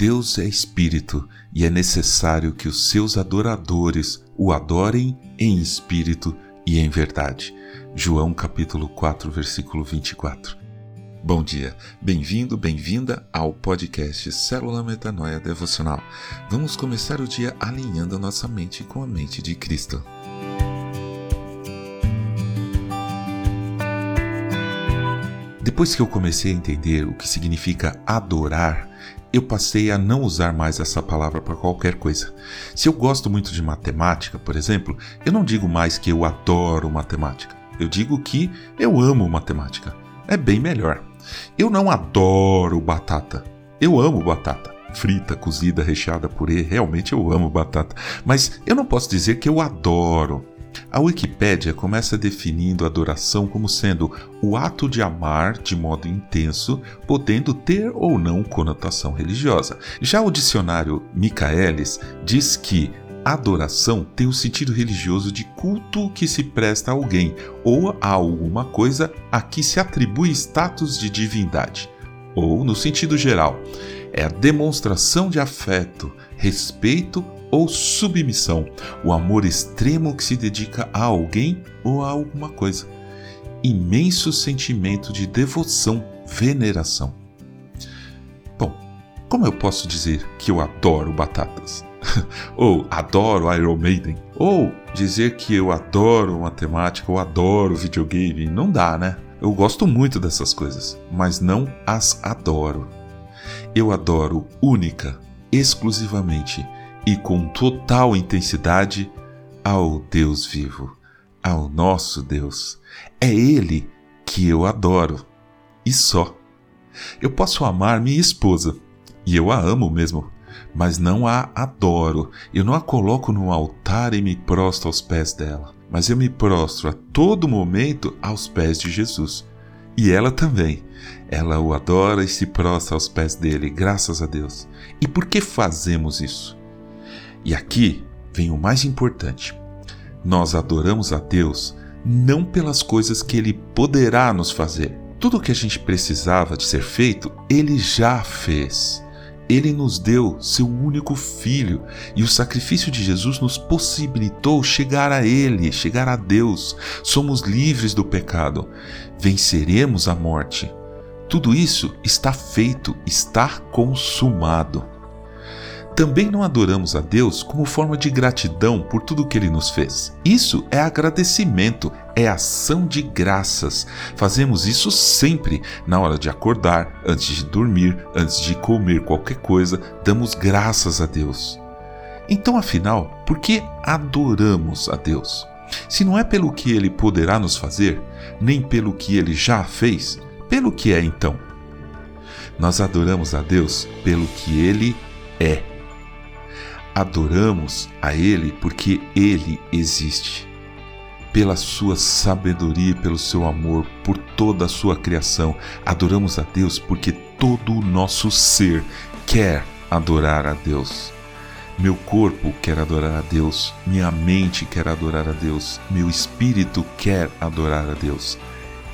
Deus é espírito e é necessário que os seus adoradores o adorem em espírito e em verdade. João capítulo 4, versículo 24. Bom dia, bem-vindo, bem-vinda ao podcast Célula Metanoia Devocional. Vamos começar o dia alinhando a nossa mente com a mente de Cristo. Depois que eu comecei a entender o que significa adorar, eu passei a não usar mais essa palavra para qualquer coisa. Se eu gosto muito de matemática, por exemplo, eu não digo mais que eu adoro matemática. Eu digo que eu amo matemática. É bem melhor. Eu não adoro batata. Eu amo batata. Frita, cozida, recheada, purê, realmente eu amo batata. Mas eu não posso dizer que eu adoro. A Wikipédia começa definindo a adoração como sendo o ato de amar de modo intenso, podendo ter ou não conotação religiosa. Já o dicionário Michaelis diz que adoração tem o sentido religioso de culto que se presta a alguém ou a alguma coisa a que se atribui status de divindade. Ou, no sentido geral, é a demonstração de afeto, respeito ou submissão, o amor extremo que se dedica a alguém ou a alguma coisa. Imenso sentimento de devoção, veneração. Bom, como eu posso dizer que eu adoro batatas? ou adoro Iron Maiden? Ou dizer que eu adoro matemática ou adoro videogame? Não dá, né? Eu gosto muito dessas coisas, mas não as adoro. Eu adoro única, exclusivamente e com total intensidade ao Deus vivo, ao nosso Deus. É Ele que eu adoro e só. Eu posso amar minha esposa, e eu a amo mesmo, mas não a adoro. Eu não a coloco no altar e me prostro aos pés dela, mas eu me prostro a todo momento aos pés de Jesus. E ela também. Ela o adora e se prostra aos pés dele, graças a Deus. E por que fazemos isso? E aqui vem o mais importante. Nós adoramos a Deus não pelas coisas que Ele poderá nos fazer. Tudo o que a gente precisava de ser feito, Ele já fez. Ele nos deu seu único filho e o sacrifício de Jesus nos possibilitou chegar a Ele, chegar a Deus. Somos livres do pecado, venceremos a morte. Tudo isso está feito, está consumado também não adoramos a Deus como forma de gratidão por tudo que Ele nos fez. Isso é agradecimento, é ação de graças. Fazemos isso sempre, na hora de acordar, antes de dormir, antes de comer qualquer coisa, damos graças a Deus. Então, afinal, por que adoramos a Deus? Se não é pelo que Ele poderá nos fazer, nem pelo que Ele já fez, pelo que é então? Nós adoramos a Deus pelo que Ele é adoramos a Ele porque Ele existe. Pela sua sabedoria, pelo seu amor, por toda a sua criação, adoramos a Deus porque todo o nosso ser quer adorar a Deus. Meu corpo quer adorar a Deus, minha mente quer adorar a Deus, meu espírito quer adorar a Deus.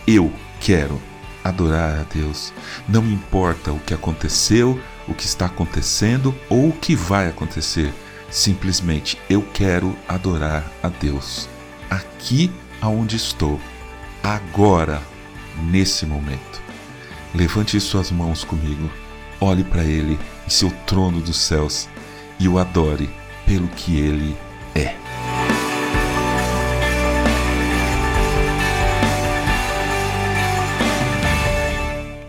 Eu quero adorar a Deus. Não importa o que aconteceu, o que está acontecendo ou o que vai acontecer. Simplesmente eu quero adorar a Deus aqui aonde estou, agora, nesse momento. Levante suas mãos comigo, olhe para Ele em seu trono dos céus e o adore pelo que Ele é.